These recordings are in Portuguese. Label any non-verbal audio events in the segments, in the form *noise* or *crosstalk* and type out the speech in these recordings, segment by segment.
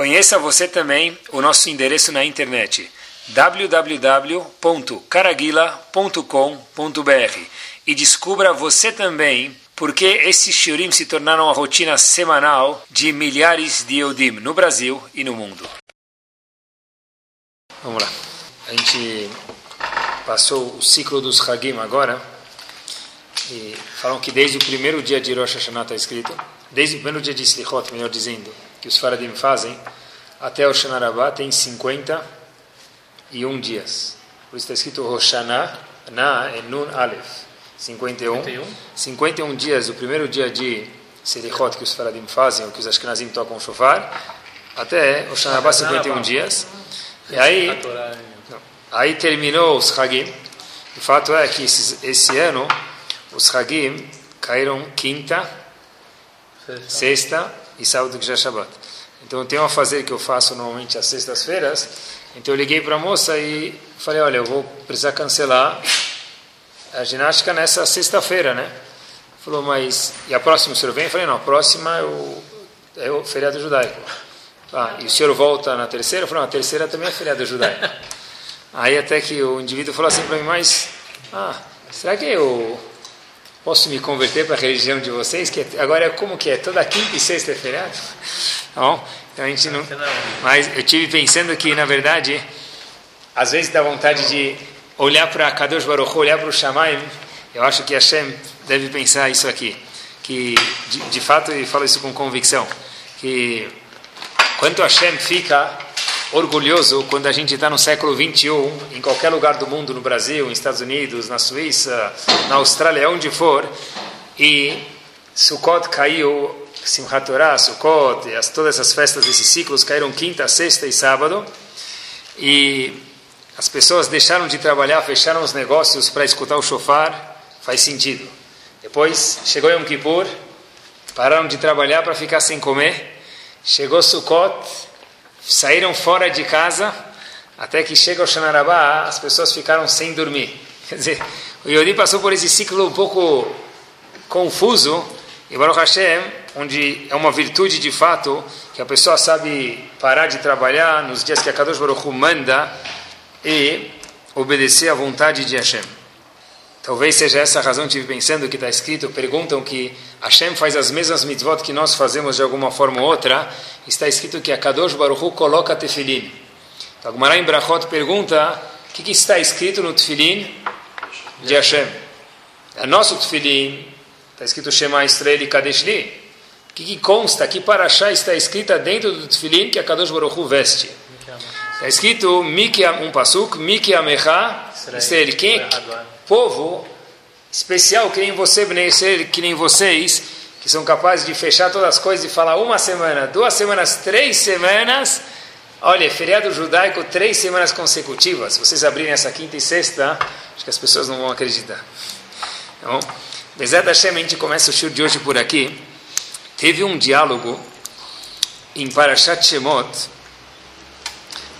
Conheça você também o nosso endereço na internet www.caraguila.com.br e descubra você também porque esses shiurim se tornaram a rotina semanal de milhares de Eudim no Brasil e no mundo. Vamos lá. A gente passou o ciclo dos Hagim agora e falam que desde o primeiro dia de Rosh Hashanah está escrito, desde o primeiro dia de Slichot, melhor dizendo, que os Faradim fazem, até o Shanarabá tem 51 dias. Por isso está escrito Roshaná, Na é Nun Aleph. 51. 51. 51 dias, o primeiro dia de Selichot que os Faradim fazem, ou que os Ashkenazim tocam o shofar, até o Shanarabá 51 dias. E aí, aí terminou os Hagim. O fato é que esse, esse ano os Hagim caíram quinta, sexta e sábado que já é Shabbat. Então tem uma fazer que eu faço normalmente às sextas-feiras. Então eu liguei para a moça e falei, olha, eu vou precisar cancelar a ginástica nessa sexta-feira, né? Falou, mas e a próxima o senhor vem? Eu falei, não, a próxima é o, é o feriado judaico. Ah, e o senhor volta na terceira? Eu falei, não, a terceira também é feriado judaico. *laughs* Aí até que o indivíduo falou assim para mim, mas, ah, será que eu posso me converter para a religião de vocês? Que é, agora é como que é? Toda quinta e sexta é feriado? *laughs* Tá bom? Então a gente não. Mas eu tive pensando que, na verdade, às vezes dá vontade de olhar para Kadosh Baruch olhar para o Shamaim. Eu acho que Hashem deve pensar isso aqui. Que, de, de fato, e falo isso com convicção, que quanto Hashem fica orgulhoso quando a gente está no século 21, em qualquer lugar do mundo, no Brasil, nos Estados Unidos, na Suíça, na Austrália, onde for, e Sukkot caiu, Simchat Torah, Sukkot, as, todas essas festas desses ciclos caíram quinta, sexta e sábado, e as pessoas deixaram de trabalhar, fecharam os negócios para escutar o shofar, faz sentido. Depois chegou Yom Kippur, pararam de trabalhar para ficar sem comer, chegou Sukkot, saíram fora de casa, até que chega o Shanarabá, as pessoas ficaram sem dormir. Quer dizer, o Yodi passou por esse ciclo um pouco confuso, e Baruch Hashem, onde é uma virtude de fato, que a pessoa sabe parar de trabalhar nos dias que a Kadosh Baruch Hu manda e obedecer à vontade de Hashem. Talvez seja essa a razão que estive pensando que está escrito, perguntam que Hashem faz as mesmas mitzvot que nós fazemos de alguma forma ou outra, está escrito que a Kadosh Baruch Hu coloca tefilin. Então, Agmará em Brachot pergunta, o que, que, está escrito no tefilin de Hashem? É nosso tefilin, está escrito Shema Israel e Kadeshli. O que, que consta, que paraxá está escrita dentro do tefilin que a Kadosh Baruch Hu veste? Está escrito, um pasuk, Miki Amecha Israel. Quem é povo especial que nem você, que nem vocês, que são capazes de fechar todas as coisas e falar uma semana, duas semanas, três semanas. Olha, feriado judaico, três semanas consecutivas. Se vocês abrirem essa quinta e sexta, acho que as pessoas não vão acreditar. Então, Bezerra Hashem, a gente começa o show de hoje por aqui. Teve um diálogo em Parashat Shemot,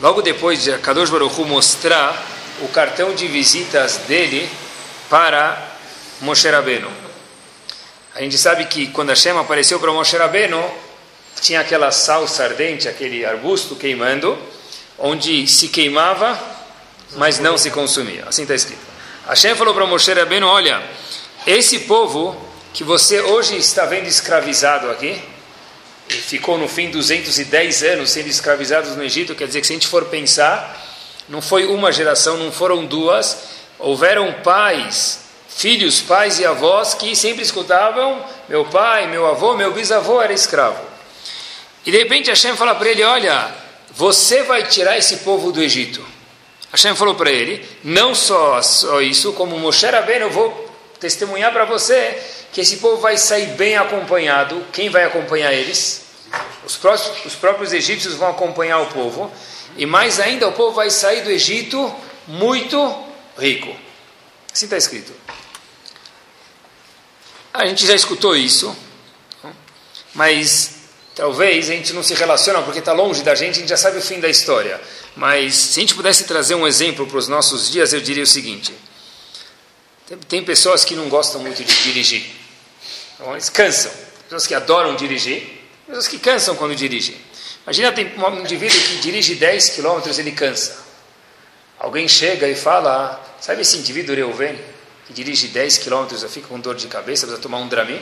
logo depois de Kadosh Baruch Hu mostrar o cartão de visitas dele para Moshe Rabbeinu. A gente sabe que quando a Shema apareceu para Moshe Rabbeinu, tinha aquela salsa ardente, aquele arbusto queimando, onde se queimava, mas não se consumia. Assim está escrito. Hashem falou para Moshe Rabbeinu, olha, esse povo que você hoje está vendo escravizado aqui, e ficou no fim 210 anos sendo escravizados no Egito, quer dizer que se a gente for pensar, não foi uma geração, não foram duas. Houveram pais, filhos, pais e avós que sempre escutavam: meu pai, meu avô, meu bisavô era escravo. E de repente Hashem fala para ele: Olha, você vai tirar esse povo do Egito. Hashem falou para ele: Não só, só isso, como Moshe Rabbeinu, eu vou testemunhar para você que esse povo vai sair bem acompanhado. Quem vai acompanhar eles? Os, próximos, os próprios egípcios vão acompanhar o povo. E mais ainda, o povo vai sair do Egito muito rico. Assim está escrito. A gente já escutou isso, mas talvez a gente não se relaciona porque está longe da gente, a gente já sabe o fim da história. Mas se a gente pudesse trazer um exemplo para os nossos dias, eu diria o seguinte: tem, pessoas que não gostam muito de dirigir, eles cansam, pessoas que adoram dirigir, pessoas que cansam quando dirigem. Imagina tem um indivíduo que dirige 10 quilômetros, ele cansa. Alguém chega e fala, sabe esse indivíduo Reuven, que dirige 10 quilômetros, fica com dor de cabeça, precisa tomar um Dramin?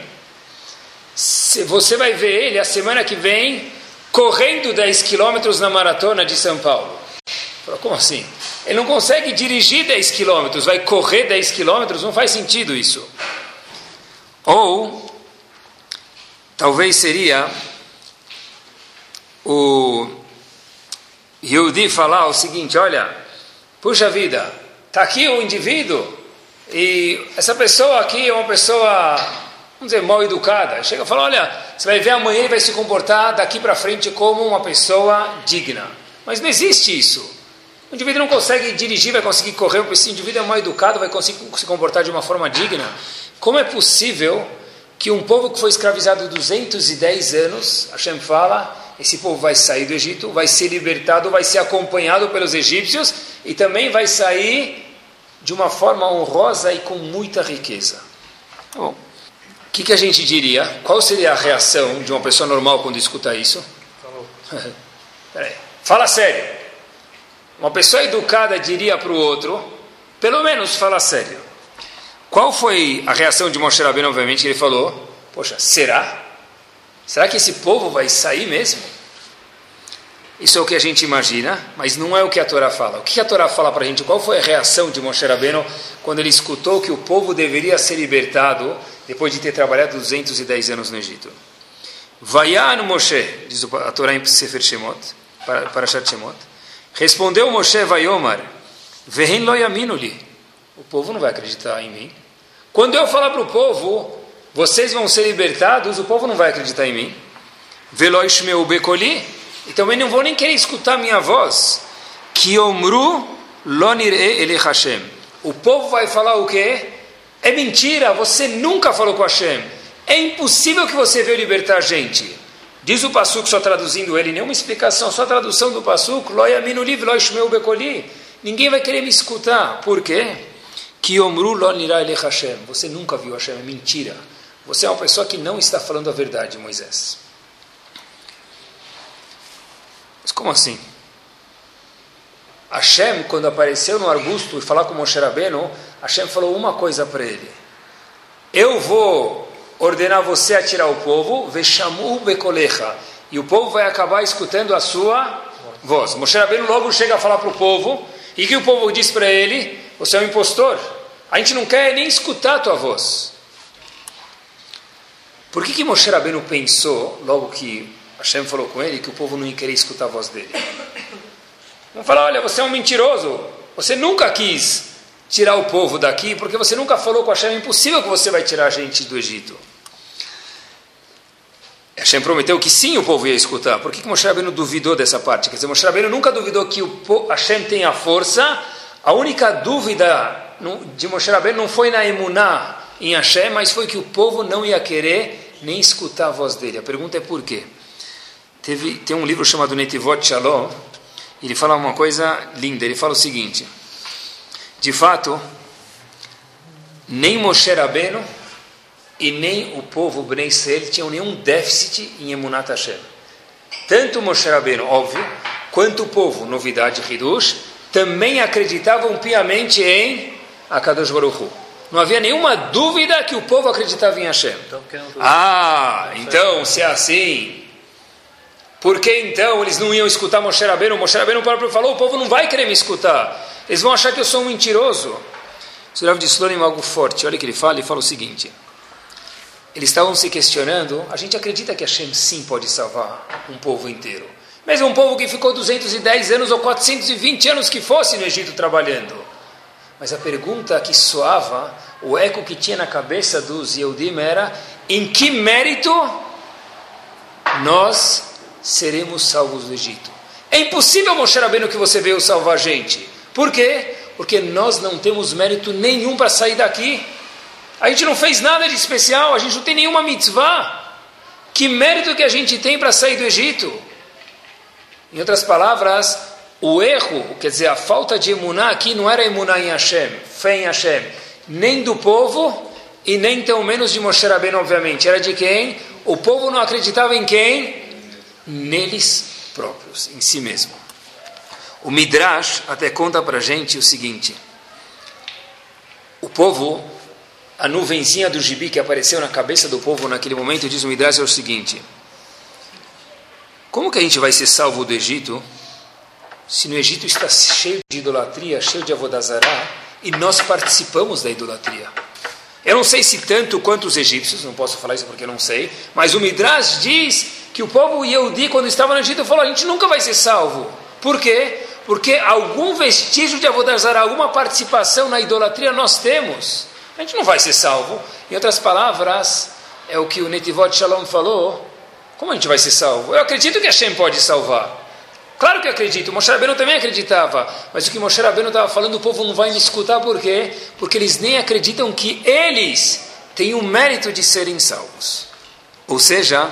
Você vai ver ele a semana que vem correndo 10 quilômetros na maratona de São Paulo. Fala, como assim? Ele não consegue dirigir 10 quilômetros, vai correr 10 quilômetros, não faz sentido isso. Ou, talvez seria o Yehudi falar o seguinte, olha, puxa vida, está aqui o um indivíduo e essa pessoa aqui é uma pessoa, vamos dizer, mal educada. Chega e fala, olha, você vai ver amanhã ele vai se comportar daqui para frente como uma pessoa digna. Mas não existe isso. O indivíduo não consegue dirigir, vai conseguir correr, esse indivíduo é mal educado, vai conseguir se comportar de uma forma digna. Como é possível que um povo que foi escravizado 210 anos, Hashem fala, esse povo vai sair do Egito, vai ser libertado, vai ser acompanhado pelos egípcios e também vai sair de uma forma honrosa e com muita riqueza. Tá bom, o que, que a gente diria? Qual seria a reação de uma pessoa normal quando escuta isso? *laughs* Peraí, fala sério. Uma pessoa educada diria para o outro, pelo menos fala sério. Qual foi a reação de Moshe Rabbeinu, obviamente, ele falou? Poxa, será? Será que esse povo vai sair mesmo? Isso é o que a gente imagina, mas não é o que a Torá fala. O que a Torá fala para a gente? Qual foi a reação de Moshe Rabbeinu quando ele escutou que o povo deveria ser libertado depois de ter trabalhado 210 anos no Egito? Vayan Moshe, diz a Torá em Sefer Shemot, para Shemot, Respondeu Moshe Vayomar, Vehen lo. O povo não vai acreditar em mim. Quando eu falar para o povo, vocês vão ser libertados, o povo não vai acreditar em mim. Veloish meu bekoli. E também não vou nem querer escutar minha voz. Kiomru lonir ele Hashem. O povo vai falar o quê? É mentira, você nunca falou com Hashem. É impossível que você veio libertar a gente. Diz o Passuco, só traduzindo ele, nenhuma explicação, só a tradução do Passuco, Loyaminu liv, Loishmeu bekoli. Ninguém vai querer me escutar. Por quê? Que omru lo ele Hashem. Você nunca viu Hashem, é mentira. Você é uma pessoa que não está falando a verdade, Moisés. Mas como assim? Hashem, quando apareceu no arbusto e falar com Moshe Rabbeinu, Hashem falou uma coisa para ele. Eu vou ordenar você a tirar o povo, e o povo vai acabar escutando a sua voz. Moshe Rabbeinu logo chega a falar para o povo, e que o povo diz para ele, você é um impostor, a gente não quer nem escutar a tua voz. Por que, que Moshe Rabbeinu pensou, logo que Hashem falou com ele, que o povo não ia querer escutar a voz dele? Vamos falar, olha, você é um mentiroso, você nunca quis tirar o povo daqui, porque você nunca falou com Hashem, é impossível que você vai tirar a gente do Egito. Hashem prometeu que sim o povo ia escutar. Por que, que Moshe Rabbeinu duvidou dessa parte? Quer dizer, Moshe Rabbeinu nunca duvidou que o Hashem tem a força. A única dúvida de Moshe Rabbeinu não foi na emuná em Hashem, mas foi que o povo não ia querer nem escutar a voz dele. A pergunta é por quê? Teve, tem um livro chamado Netivot Shalom, ele fala uma coisa linda. Ele fala o seguinte: de fato, nem Moshe Rabbeinu e nem o povo Bnei tinham nenhum déficit em Emunat Hashem. Tanto Moshe Rabbeinu, óbvio, quanto o povo, novidade Hidush, também acreditavam piamente em Akadosh Baruch Hu. Não havia nenhuma dúvida que o povo acreditava em Hashem. Então, ah, então, se é assim, por que então eles não iam escutar Moshe Rabbeinu? Moshe Rabbeinu próprio falou, o povo não vai querer me escutar. Eles vão achar que eu sou um mentiroso. O Rav de Slonim algo forte. Olha o que ele fala, ele fala o seguinte. Eles estavam se questionando, a gente acredita que Hashem sim pode salvar um povo inteiro. Mesmo um povo que ficou 210 anos ou 420 anos que fosse no Egito trabalhando. Mas a pergunta que soava, o eco que tinha na cabeça dos Yehudim era, em que mérito nós seremos salvos do Egito? É impossível, Moshe Rabbeinu, que você veio salvar a gente. Por quê? Porque nós não temos mérito nenhum para sair daqui. A gente não fez nada de especial, a gente não tem nenhuma mitzvah. Que mérito que a gente tem para sair do Egito? Em outras palavras, o erro, quer dizer, a falta de emuná aqui não era emuná em Hashem, fé em Hashem, nem do povo e nem tão menos de Moshe Rabbeinu, obviamente. Era de quem? O povo não acreditava em quem? Neles próprios, em si mesmo. O Midrash até conta para gente o seguinte: o povo, a nuvenzinha do gibi que apareceu na cabeça do povo naquele momento, diz o Midrash é o seguinte: como que a gente vai ser salvo do Egito se no Egito está cheio de idolatria, cheio de avodazará, e nós participamos da idolatria? Eu não sei se tanto quanto os egípcios, não posso falar isso porque não sei, mas o Midrash diz que o povo Yehudi, quando estava no Egito, falou: a gente nunca vai ser salvo. Por quê? Porque algum vestígio de Avodazara, alguma participação na idolatria nós temos. A gente não vai ser salvo. Em outras palavras, é o que o Netivot Shalom falou. Como a gente vai ser salvo? Eu acredito que Hashem pode salvar. Claro que acredito. Moshe Rabbeinu também acreditava. Mas o que Moshe Rabbeinu estava falando, o povo não vai me escutar. Por quê? Porque eles nem acreditam que eles têm o mérito de serem salvos. Ou seja,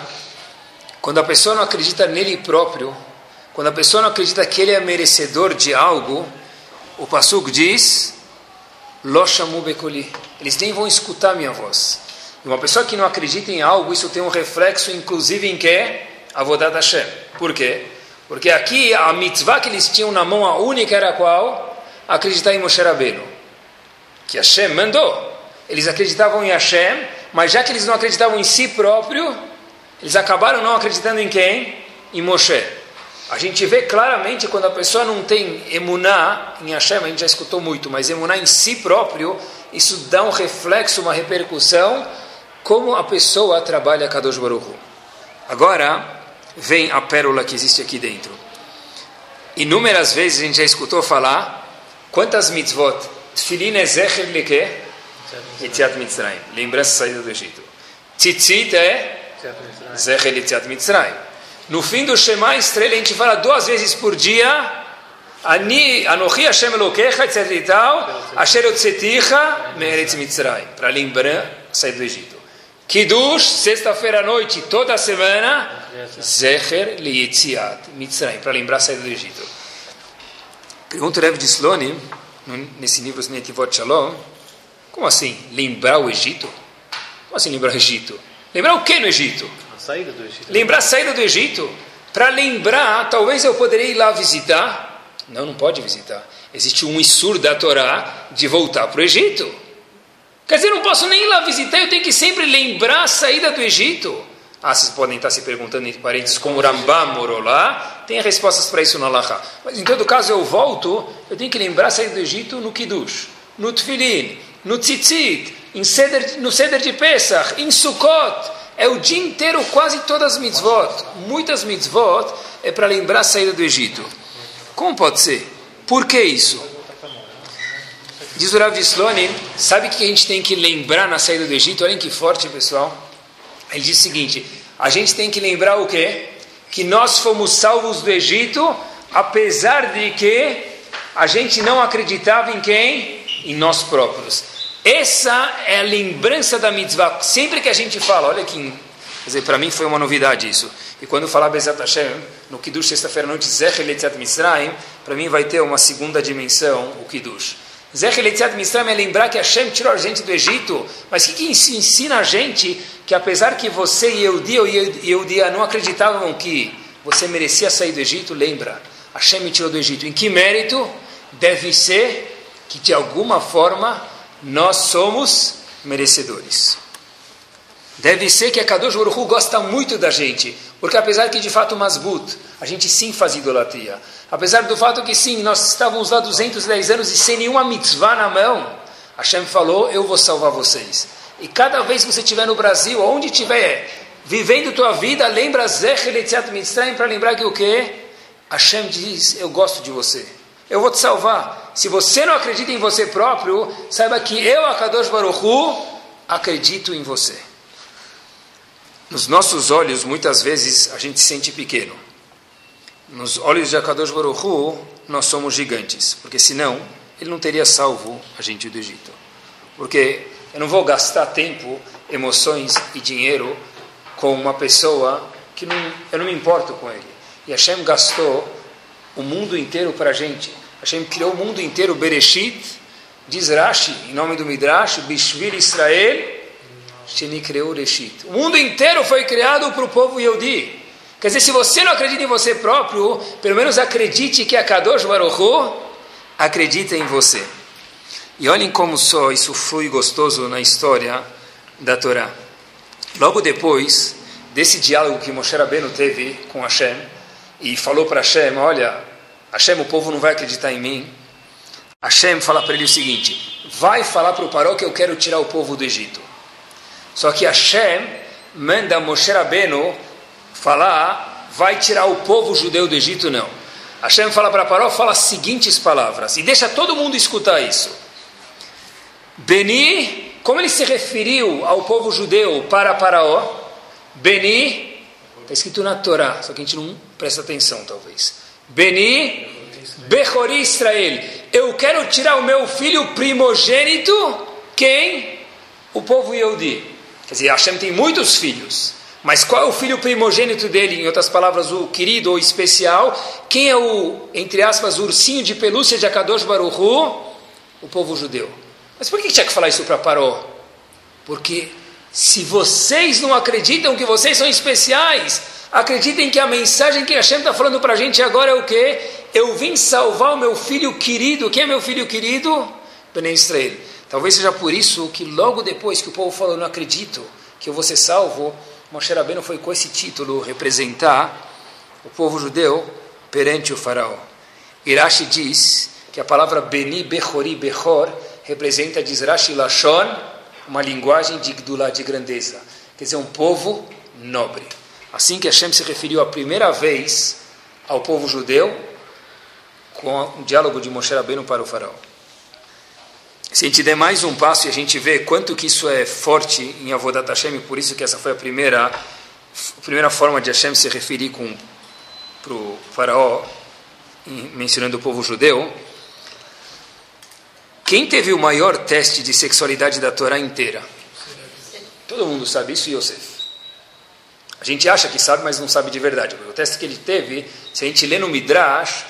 quando a pessoa não acredita nele próprio, quando a pessoa não acredita que ele é merecedor de algo, o Pasuk diz. Eles nem vão escutar minha voz. E uma pessoa que não acredita em algo, isso tem um reflexo, inclusive, em que? Avodat Hashem. Por quê? Porque aqui a mitzvah que eles tinham na mão, a única era qual? Acreditar em Moshe Rabbeinu. Que Hashem mandou. Eles acreditavam em Hashem, mas já que eles não acreditavam em si próprio, eles acabaram não acreditando em quem? Em Moshe. A gente vê claramente quando a pessoa não tem emuná em Hashem, a gente já escutou muito, mas emuná em si próprio, isso dá um reflexo, uma repercussão, como a pessoa trabalha Kadosh Baruch. Agora, vem a pérola que existe aqui dentro. Inúmeras vezes a gente já escutou falar, quantas mitzvot? Tfilin é zecher leke? Yitziat Mitzrayim. Lembrança da saída do Egito. Tzitzit é zecher Yitziat Mitzrayim. No fim do Shema Estrela, a gente fala duas vezes por dia. Ani, Anochi Hashem Elokecha, etc e tal. Asher Yotzeticha, Meretz Mitzrayim. Para lembrar saída do Egito. Kiddush, sexta-feira à noite, toda semana. Zecher Liyetziat Mitzrayim. Para lembrar a saída do Egito. Pergunta o Rev de Slone, nesse livro Netivot Shalom. Como assim? Lembrar o Egito? Como assim lembrar o Egito? Lembrar o que no Egito? saída do Egito. Lembrar a saída do Egito. Para lembrar, talvez eu poderia ir lá visitar. Não, não pode visitar. Existe um Isur da Torá de voltar para o Egito. Quer dizer, não posso nem ir lá visitar, eu tenho que sempre lembrar a saída do Egito. Ah, vocês podem estar se perguntando entre parentes como Rambam morou lá. Tem respostas para isso no Allahá. Mas em todo caso, eu volto, eu tenho que lembrar a saída do Egito no Kiddush, no Tfilin, no Tzitzit, no Seder de Pesach, em Sukkot. É o dia inteiro, quase todas as mitzvot, muitas mitzvot, é para lembrar a saída do Egito. Como pode ser? Por que isso? Diz o Rav Slone, sabe o que a gente tem que lembrar na saída do Egito? Olhem que forte, pessoal. Ele diz o seguinte: a gente tem que lembrar o quê? Que nós fomos salvos do Egito, apesar de que a gente não acreditava em quem? Em nós próprios. Essa é a lembrança da mitzvah. Sempre que a gente fala, olha aqui, quer dizer, para mim foi uma novidade isso. E quando eu falar Bezat Hashem, no Kiddush, sexta-feira à noite, Zech Letziat Mitzrayim, para mim vai ter uma segunda dimensão, o Kiddush. Zech Letziat Mitzrayim é lembrar que Hashem tirou a gente do Egito, mas o que, que ensina a gente que apesar que você e eu e Eudia não acreditavam que você merecia sair do Egito, lembra, Hashem me tirou do Egito. Em que mérito? Deve ser que de alguma forma nós somos merecedores. Deve ser que a Kadosh Baruch Hu gosta muito da gente, porque apesar que de fato Masbut, a gente sim faz idolatria, apesar do fato que sim, nós estávamos lá 210 anos e sem nenhuma mitzvah na mão, Hashem falou, eu vou salvar vocês. E cada vez que você estiver no Brasil, onde estiver, vivendo tua vida, lembra Zech Eletziat Mitzrayim para lembrar que o quê? Hashem diz, eu gosto de você. Eu vou te salvar. Se você não acredita em você próprio, saiba que eu, Akadosh Baruch Hu, acredito em você. Nos nossos olhos, muitas vezes, a gente se sente pequeno. Nos olhos de Akadosh Baruch Hu, nós somos gigantes. Porque senão, ele não teria salvo a gente do Egito. Porque eu não vou gastar tempo, emoções e dinheiro com uma pessoa que não, eu não me importo com ele. E Hashem gastou o mundo inteiro para a gente. Hashem criou o mundo inteiro, Bereshit, diz Rashi, em nome do Midrash, Bishvil Israel, Sheni criou Reshit. O mundo inteiro foi criado para o povo Yehudi. Quer dizer, se você não acredita em você próprio, pelo menos acredite que a Kadosh Baruch acredita em você. E olhem como só isso flui gostoso na história da Torá. Logo depois desse diálogo que Moshe Rabbeinu teve com Hashem, e falou para Hashem, olha, Hashem, o povo não vai acreditar em mim. Hashem fala para ele o seguinte, vai falar para o Paró que eu quero tirar o povo do Egito. Só que Hashem manda Moshe Rabbeinu falar, vai tirar o povo judeu do Egito, não. Hashem fala para Paró, fala as seguintes palavras, e deixa todo mundo escutar isso. Beni, como ele se referiu ao povo judeu para Paraó, Beni, está escrito na Torá, só que a gente não presta atenção talvez. Beni, Bechori Israel, eu quero tirar o meu filho primogênito, quem? O povo Yehudi. Quer dizer, Hashem tem muitos filhos, mas qual é o filho primogênito dele? Em outras palavras, o querido ou especial. Quem é o, entre aspas, ursinho de pelúcia de Akadosh Baruchu? O povo judeu. Mas por que tinha que falar isso para Paró? Porque se vocês não acreditam que vocês são especiais, acreditem que a mensagem que Hashem está falando para a gente agora é o quê? Eu vim salvar o meu filho querido. Quem é meu filho querido? Bené Israel. Talvez seja por isso que logo depois que o povo falou, não acredito que eu vou ser salvo, Moshe Rabbeinu foi com esse título representar o povo judeu perante o faraó. Irashi diz que a palavra Beni Bechori Bechor representa, diz Rashi Lashon, uma linguagem de Gdulá, de grandeza. Quer dizer, um povo nobre. Assim que Hashem se referiu a primeira vez ao povo judeu, com o diálogo de Moshe Rabbeinu para o faraó. Se a gente der mais um passo e a gente vê quanto que isso é forte em Avodat Hashem, por isso que essa foi a primeira, a primeira forma de Hashem se referir para o faraó, mencionando o povo judeu, quem teve o maior teste de sexualidade da Torá inteira? Todo mundo sabe isso, Yosef. A gente acha que sabe, mas não sabe de verdade. O teste que ele teve, se a gente lê no Midrash,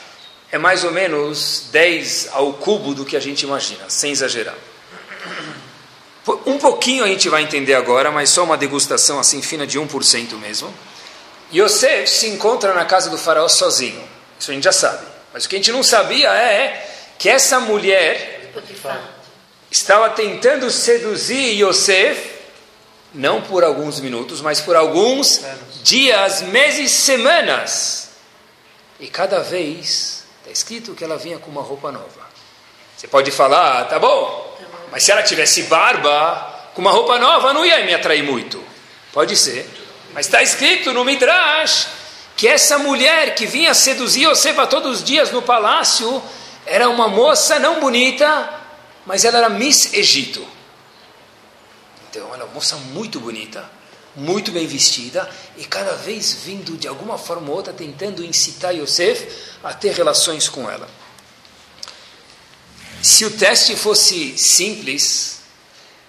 é mais ou menos 10 ao cubo do que a gente imagina, sem exagerar. Um pouquinho a gente vai entender agora, mas só uma degustação assim fina de 1% mesmo. Yosef se encontra na casa do faraó sozinho. Isso a gente já sabe. Mas o que a gente não sabia é que essa mulher estava tentando seduzir Yosef, não por alguns minutos, mas por alguns dias, meses, semanas. E cada vez está escrito que ela vinha com uma roupa nova. Você pode falar, ah, tá bom, mas se ela tivesse barba, com uma roupa nova, não ia me atrair muito. Pode ser. Mas está escrito no Midrash que essa mulher que vinha seduzir Yosef todos os dias no palácio era uma moça não bonita, mas ela era Miss Egito. Então, ela é uma moça muito bonita, muito bem vestida, e cada vez vindo de alguma forma ou outra tentando incitar Yosef a ter relações com ela. Se o teste fosse simples,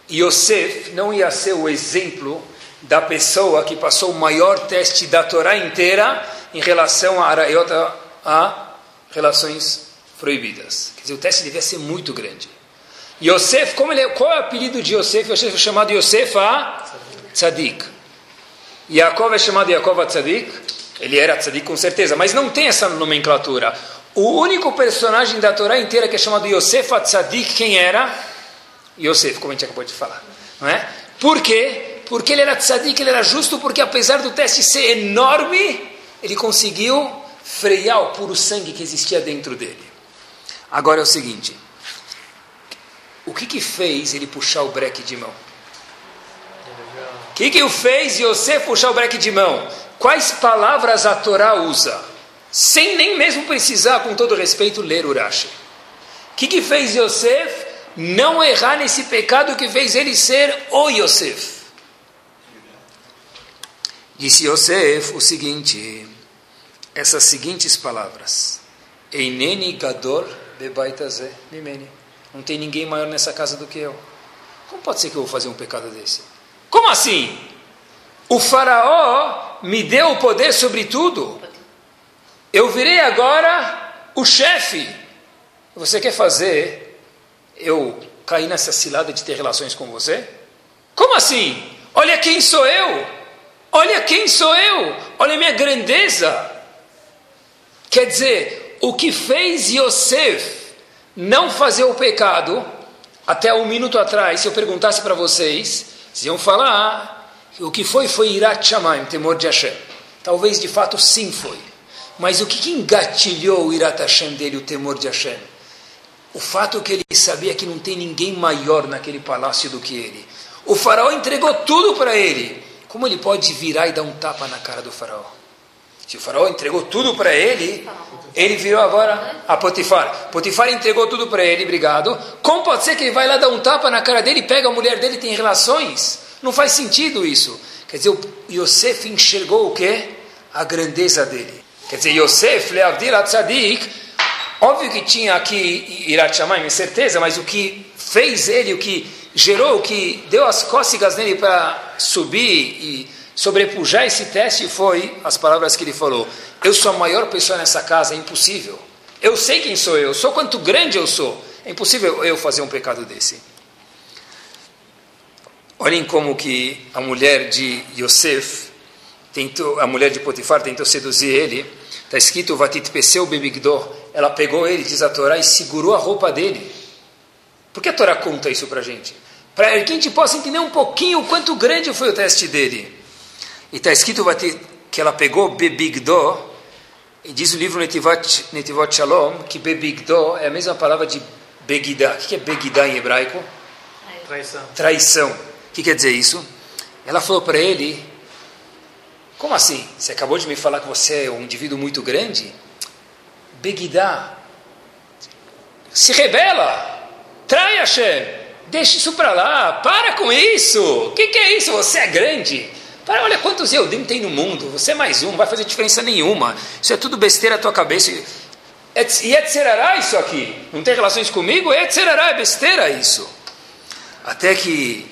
Yosef não ia ser o exemplo da pessoa que passou o maior teste da Torá inteira em relação a Araiota a relações proibidas. Quer dizer, o teste devia ser muito grande. Yosef, como ele é, qual é o apelido de Yosef? Yosef é chamado Yosef a Tzadik. Yaakov é chamado Yaakov Tzadik. Ele era Tzadik com certeza, mas não tem essa nomenclatura. O único personagem da Torá inteira que é chamado Yosef Tzadik, quem era? Yosef, como a gente acabou de falar. Não é? Por quê? Porque ele era tzadik, ele era justo, porque apesar do teste ser enorme, ele conseguiu frear o puro sangue que existia dentro dele. Agora é o seguinte: o que que fez ele puxar o breque de mão? O que que o fez você puxar o breque de mão? Quais palavras a Torá usa? Sem nem mesmo precisar, com todo respeito, ler Urashi. O que que fez Yosef não errar nesse pecado que fez ele ser o Yosef? Disse Yosef o seguinte, essas seguintes palavras: Eineni gador bebaitazé mimeni. Não tem ninguém maior nessa casa do que eu. Como pode ser que eu vou fazer um pecado desse? Como assim? O faraó me deu o poder sobre tudo. Eu virei agora o chefe. Você quer fazer eu cair nessa cilada de ter relações com você? Como assim? Olha quem sou eu. Olha quem sou eu, olha minha grandeza. Quer dizer, o que fez Yosef não fazer o pecado, até um minuto atrás, se eu perguntasse para vocês, vocês iam falar, ah, o que foi foi Irat Shamayim, temor de Hashem. Talvez de fato sim foi. Mas o que, que engatilhou o Irat Hashem dele, o temor de Hashem? O fato que ele sabia que não tem ninguém maior naquele palácio do que ele. O faraó entregou tudo para ele. Como ele pode virar e dar um tapa na cara do faraó? Se o faraó entregou tudo para ele, ele virou agora a Potifar. Potifar entregou tudo para ele, obrigado. Como pode ser que ele vai lá dar um tapa na cara dele, pega a mulher dele e tem relações? Não faz sentido isso. Quer dizer, Yosef enxergou o quê? A grandeza dele. Quer dizer, Yosef, Leavdil Atzadik, óbvio que tinha aqui Irat Shamayim, certeza, mas o que fez ele, o que gerou, o que deu as cócegas nele para subir e sobrepujar esse teste foi as palavras que ele falou. Eu sou a maior pessoa nessa casa, é impossível. Eu sei quem sou eu, sou quanto grande eu sou. É impossível eu fazer um pecado desse. Olhem como que a mulher de Yosef, tentou, a mulher de Potifar tentou seduzir ele. Está escrito, Vatit Peseu Bebigdor. Ela pegou ele, diz a Torá, e segurou a roupa dele. Por que a Torá conta isso para a gente? Para que a gente possa entender um pouquinho o quanto grande foi o teste dele. E está escrito que ela pegou Bebigdor, e diz o livro Netivot, Netivot Shalom, que Bebigdor é a mesma palavra de Begidá. O que é Begidá em hebraico? Traição. Traição. O que quer dizer isso? Ela falou para ele, como assim? Você acabou de me falar que você é um indivíduo muito grande? Begidá. Se rebela. Trai Hashem. Deixa isso para lá. Para com isso. O que, que, é isso? Você é grande. Para, olha quantos Eudim tem no mundo. Você é mais um. Não vai fazer diferença nenhuma. Isso é tudo besteira na tua cabeça. E etcerará isso aqui. Não tem relações comigo? Etcerará é besteira isso. Até que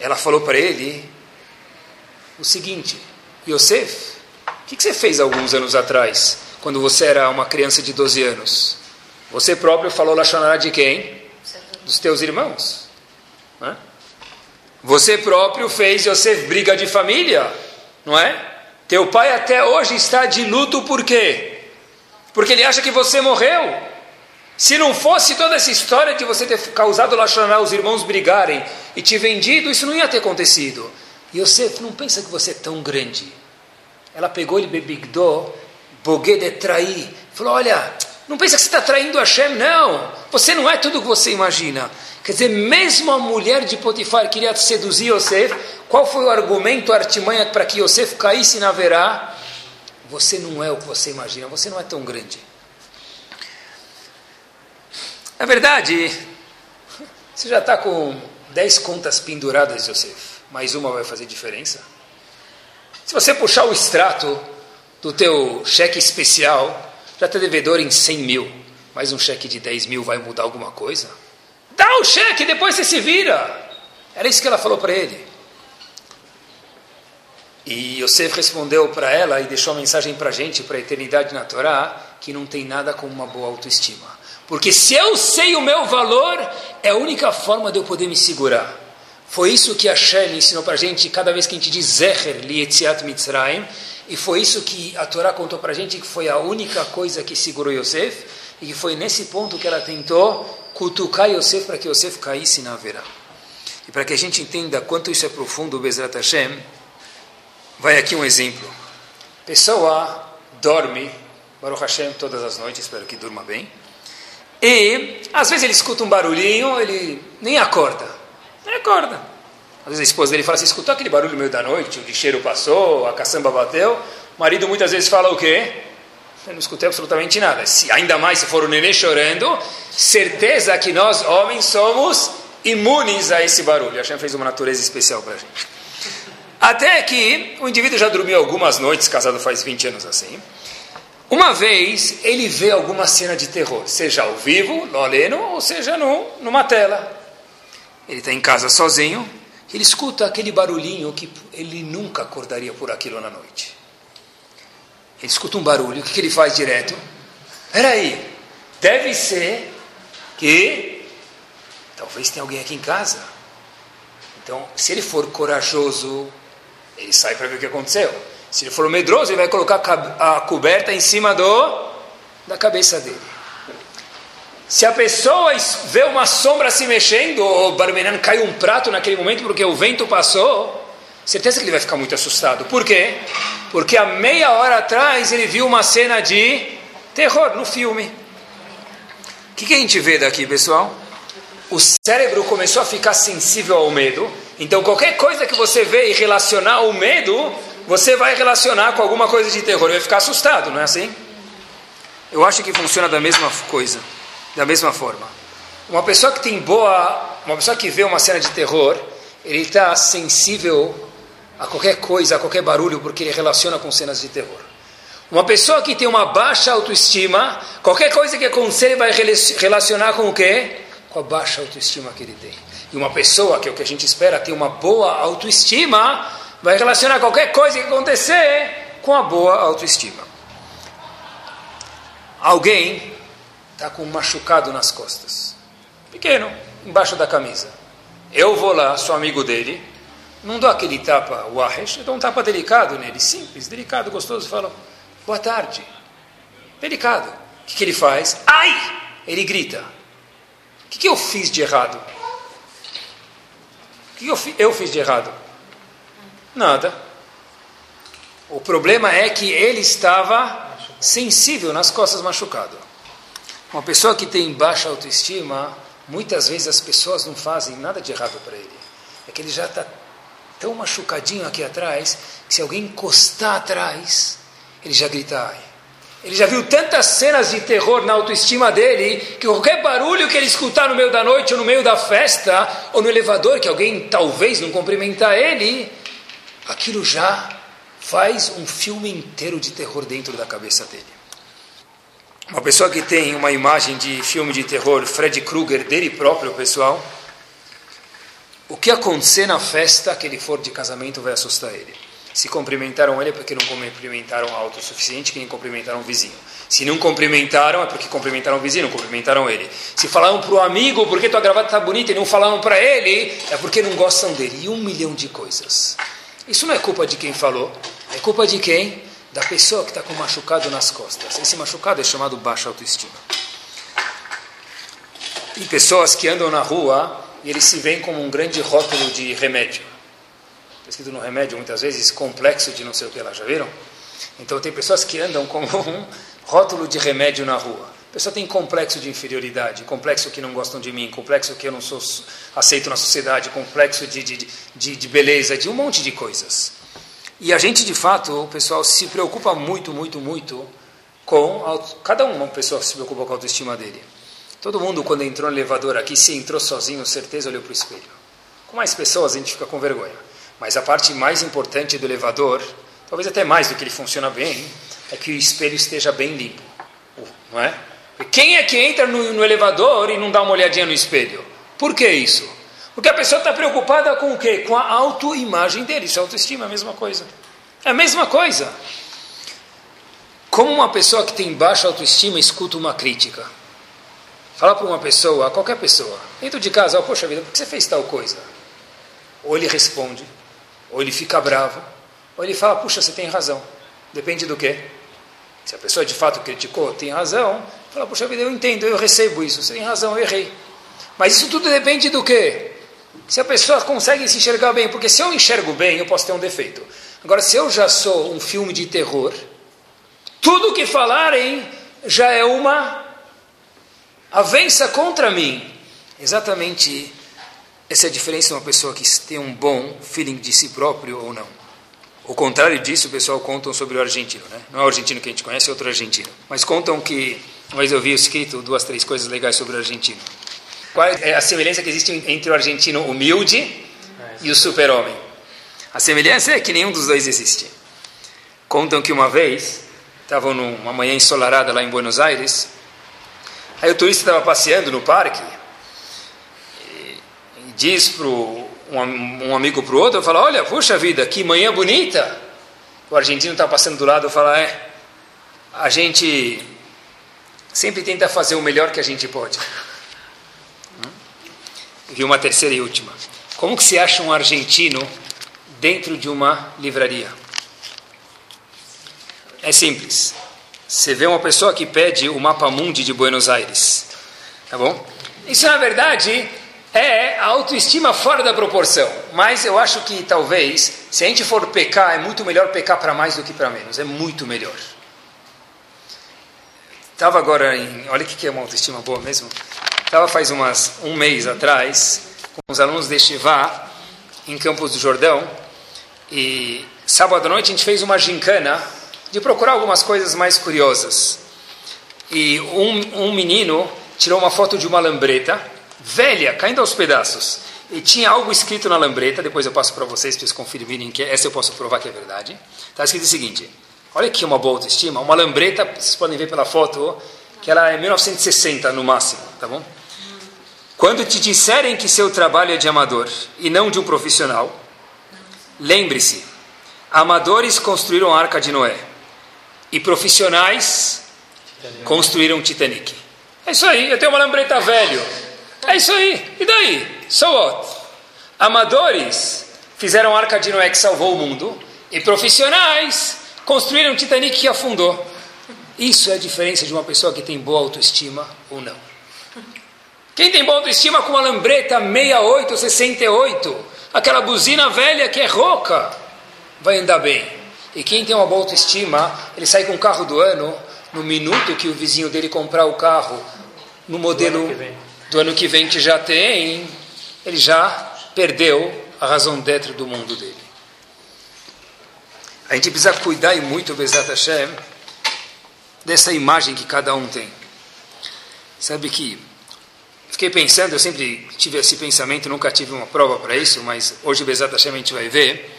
ela falou para ele o seguinte: Yosef, o que, que você fez alguns anos atrás, quando você era uma criança de 12 anos? Você próprio falou Lachonará de quem? Dos teus irmãos. Né? Você próprio fez Yosef briga de família, não é? Teu pai até hoje está de luto por quê? Porque ele acha que você morreu. Se não fosse toda essa história de você ter causado Lachonará, os irmãos brigarem e te vendido, isso não ia ter acontecido. Yosef, não pensa que você é tão grande. Ela pegou ele, bebigdou, boguê de trair. Falou: Olha, não pensa que você está traindo Hashem, não. Você não é tudo o que você imagina. Quer dizer, mesmo a mulher de Potifar queria seduzir Yosef. Qual foi o argumento, a artimanha para que Yosef caísse na verá? Você não é o que você imagina, você não é tão grande. Na verdade, você já está com dez contas penduradas, Yosef. Mais uma vai fazer diferença? Se você puxar o extrato do teu cheque especial, já está devedor em 100 mil. Mais um cheque de 10 mil vai mudar alguma coisa? Dá o cheque, depois você se vira. Era isso que ela falou para ele. E Yosef respondeu para ela e deixou uma mensagem para a gente, para a eternidade na Torá, que não tem nada como uma boa autoestima. Porque se eu sei o meu valor, é a única forma de eu poder me segurar. Foi isso que Hashem ensinou para a gente cada vez que a gente diz Zecher Lietziat Mitzrayim. E foi isso que a Torá contou para a gente que foi a única coisa que segurou Yosef. E que foi nesse ponto que ela tentou cutucar Yosef para que Yosef caísse na verá. E para que a gente entenda quanto isso é profundo, Bezrat Hashem, vai aqui um exemplo. Pessoa dorme, Baruch Hashem, todas as noites, espero que durma bem. E, às vezes ele escuta um barulhinho, ele nem acorda. Nem acorda. Às vezes a esposa dele fala assim, escutou aquele barulho no meio da noite, o lixeiro passou, a caçamba bateu. O marido muitas vezes fala o quê? Eu não escutei absolutamente nada. Se, ainda mais se for o nenê chorando, certeza que nós, homens, somos imunes a esse barulho. A Hashem fez uma natureza especial para a gente. Até que o indivíduo já dormiu algumas noites, casado faz 20 anos assim. Uma vez ele vê alguma cena de terror, seja ao vivo, no aleno, ou seja no, numa tela. Ele está em casa sozinho, ele escuta aquele barulhinho que ele nunca acordaria por aquilo na noite. Ele escuta um barulho, o que, que ele faz direto? Peraí, deve ser que talvez tenha alguém aqui em casa. Então, se ele for corajoso, Ele sai para ver o que aconteceu. Se ele for medroso, ele vai colocar a coberta em cima do da cabeça dele. Se a pessoa vê uma sombra se mexendo, ou barbenando caiu um prato naquele momento porque o vento passou, certeza que ele vai ficar muito assustado. Por quê? Porque há meia hora atrás ele viu uma cena de terror no filme. O que, que a gente vê daqui, pessoal? O cérebro começou a ficar sensível ao medo. Então, qualquer coisa que você vê e relacionar ao medo, você vai relacionar com alguma coisa de terror. Vai ficar assustado, não é assim? Eu acho que funciona da mesma coisa, da mesma forma. Uma pessoa que tem boa, uma pessoa que vê uma cena de terror, ele está sensível a qualquer coisa, a qualquer barulho, porque ele relaciona com cenas de terror. Uma pessoa que tem uma baixa autoestima, qualquer coisa que acontecer, ele vai relacionar com o quê? Com a baixa autoestima que ele tem. E uma pessoa, que é o que a gente espera, tem uma boa autoestima, vai relacionar qualquer coisa que acontecer com a boa autoestima. Alguém está com um machucado nas costas, pequeno, embaixo da camisa. Eu vou lá, sou amigo dele, não dou aquele tapa wahesh, eu dou um tapa delicado nele, simples, delicado, gostoso, falo, boa tarde. Delicado. O que, que ele faz? Ai! Ele grita. O que, que eu fiz de errado? O que eu, fi, eu fiz de errado? Nada. O problema é que ele estava sensível nas costas machucado. Uma pessoa que tem baixa autoestima, muitas vezes as pessoas não fazem nada de errado para ele. É que ele já está tão machucadinho aqui atrás, que se alguém encostar atrás, ele já grita ai. Ele já viu tantas cenas de terror na autoestima dele, que qualquer barulho que ele escutar no meio da noite, ou no meio da festa, ou no elevador, que alguém talvez não cumprimentar ele, aquilo já faz um filme inteiro de terror dentro da cabeça dele. Uma pessoa que tem uma imagem de filme de terror, Fred Krueger, dele próprio, pessoal, o que acontecer na festa que ele for de casamento vai assustar ele. Se cumprimentaram ele é porque não cumprimentaram alto o suficiente, que nem cumprimentaram o vizinho. Se não cumprimentaram é porque cumprimentaram o vizinho, não cumprimentaram ele. Se falaram para o amigo porque tua gravata está bonita e não falaram para ele, é porque não gostam dele. E um milhão de coisas. Isso não é culpa de quem falou, é culpa de quem? Da pessoa que está com machucado nas costas. Esse machucado é chamado baixa autoestima. Tem pessoas que andam na rua e eles se veem como um grande rótulo de remédio. Está escrito no remédio muitas vezes complexo de não sei o que lá, já viram? Então tem pessoas que andam como *laughs* um rótulo de remédio na rua. A pessoa tem complexo de inferioridade, complexo que não gostam de mim, complexo que eu não sou aceito na sociedade, complexo de, de, de, de beleza, de um monte de coisas. E a gente, de fato, o pessoal se preocupa muito, muito, muito com. Cada uma pessoa se preocupa com a autoestima dele. Todo mundo, quando entrou no elevador aqui, se entrou sozinho, certeza olhou para o espelho. Com mais pessoas, a gente fica com vergonha. Mas a parte mais importante do elevador, talvez até mais do que ele funciona bem, é que o espelho esteja bem limpo. Não é? Quem é que entra no, no elevador e não dá uma olhadinha no espelho? Por que isso? Porque a pessoa está preocupada com o quê? Com a autoimagem dele. Isso é autoestima, é a mesma coisa. É a mesma coisa. Como uma pessoa que tem baixa autoestima escuta uma crítica. Fala para uma pessoa, qualquer pessoa, dentro de casa, oh, poxa vida, por que você fez tal coisa? Ou ele responde, ou ele fica bravo, ou ele fala, puxa, você tem razão. Depende do quê? Se a pessoa de fato criticou, tem razão, fala, puxa vida, eu entendo, eu recebo isso, você tem razão, eu errei. Mas isso tudo depende do quê? Se a pessoa consegue se enxergar bem, porque se eu enxergo bem, eu posso ter um defeito. Agora, se eu já sou um filme de terror, tudo que falarem já é uma avença contra mim. Exatamente essa é a diferença de uma pessoa que tem um bom feeling de si próprio ou não. O contrário disso, o pessoal contam sobre o argentino, né? Não é o argentino que a gente conhece, é outro argentino. Mas contam que, mas eu vi escrito duas, três coisas legais sobre o argentino. Qual é a semelhança que existe entre o argentino humilde e o super-homem? A semelhança é que nenhum dos dois existe. Contam que uma vez, estavam numa manhã ensolarada lá em Buenos Aires, aí o turista estava passeando no parque e, diz para um, um amigo para o outro, fala, olha, puxa vida, que manhã bonita. O argentino está passando do lado e fala, é, a gente sempre tenta fazer o melhor que a gente pode. E uma terceira e última. Como que se acha um argentino dentro de uma livraria. É simples. Você vê uma pessoa que pede o mapa mundi de Buenos Aires, tá bom? Isso na verdade é autoestima fora da proporção. Mas eu acho que talvez, se a gente for pecar, é muito melhor pecar para mais do que para menos. É muito melhor. Estava agora em. Olha o que é uma autoestima boa mesmo. Estava faz umas, um mês atrás com os alunos de Shivá em Campos do Jordão. E sábado à noite a gente fez uma gincana de procurar algumas coisas mais curiosas. E um, um menino tirou uma foto de uma lambreta velha, caindo aos pedaços. E tinha algo escrito na lambreta, depois eu passo para vocês, para vocês conferirem que essa eu posso provar que é verdade. Está escrito o seguinte: olha aqui uma boa autoestima, uma lambreta, vocês podem ver pela foto, que ela é 1960 no máximo, tá bom? Quando te disserem que seu trabalho é de amador e não de um profissional, lembre-se: amadores construíram a arca de Noé e profissionais construíram o Titanic. É isso aí, eu tenho uma lambreta velho. É isso aí. E daí? So what? Amadores fizeram a arca de Noé que salvou o mundo e profissionais construíram o Titanic que afundou. Isso é a diferença de uma pessoa que tem boa autoestima ou não. Quem tem boa autoestima com uma lambreta 68, 68, aquela buzina velha que é rouca, vai andar bem. E quem tem uma boa autoestima, ele sai com o carro do ano, no minuto que o vizinho dele comprar o carro, no modelo do ano que vem que já tem, ele já perdeu a razão d'être do mundo dele. A gente precisa cuidar e muito, Bezat Hashem, dessa imagem que cada um tem. Sabe que fiquei pensando, eu sempre tive esse pensamento, nunca tive uma prova para isso, mas hoje, Bezat Hashem, a gente vai ver.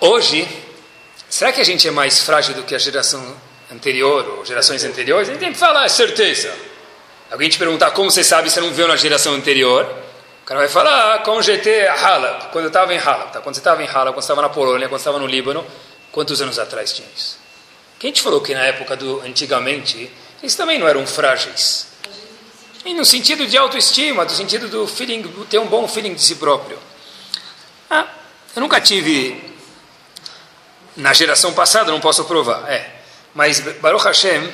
Hoje, será que a gente é mais frágil do que a geração anterior, ou gerações anteriores? A gente tem que falar, é certeza. Alguém te perguntar como você sabe, você não viu na geração anterior. O cara vai falar, ah, com GT Halab, quando eu estava em Halab, tá? quando você estava em Halab, quando você estava na Polônia, quando você estava no Líbano, quantos anos atrás tinha isso? Quem te falou que na época do antigamente, eles também não eram frágeis? E no sentido de autoestima, no sentido do feeling, ter um bom feeling de si próprio. Ah, eu nunca tive na geração passada, não posso provar, é. Mas Baruch Hashem,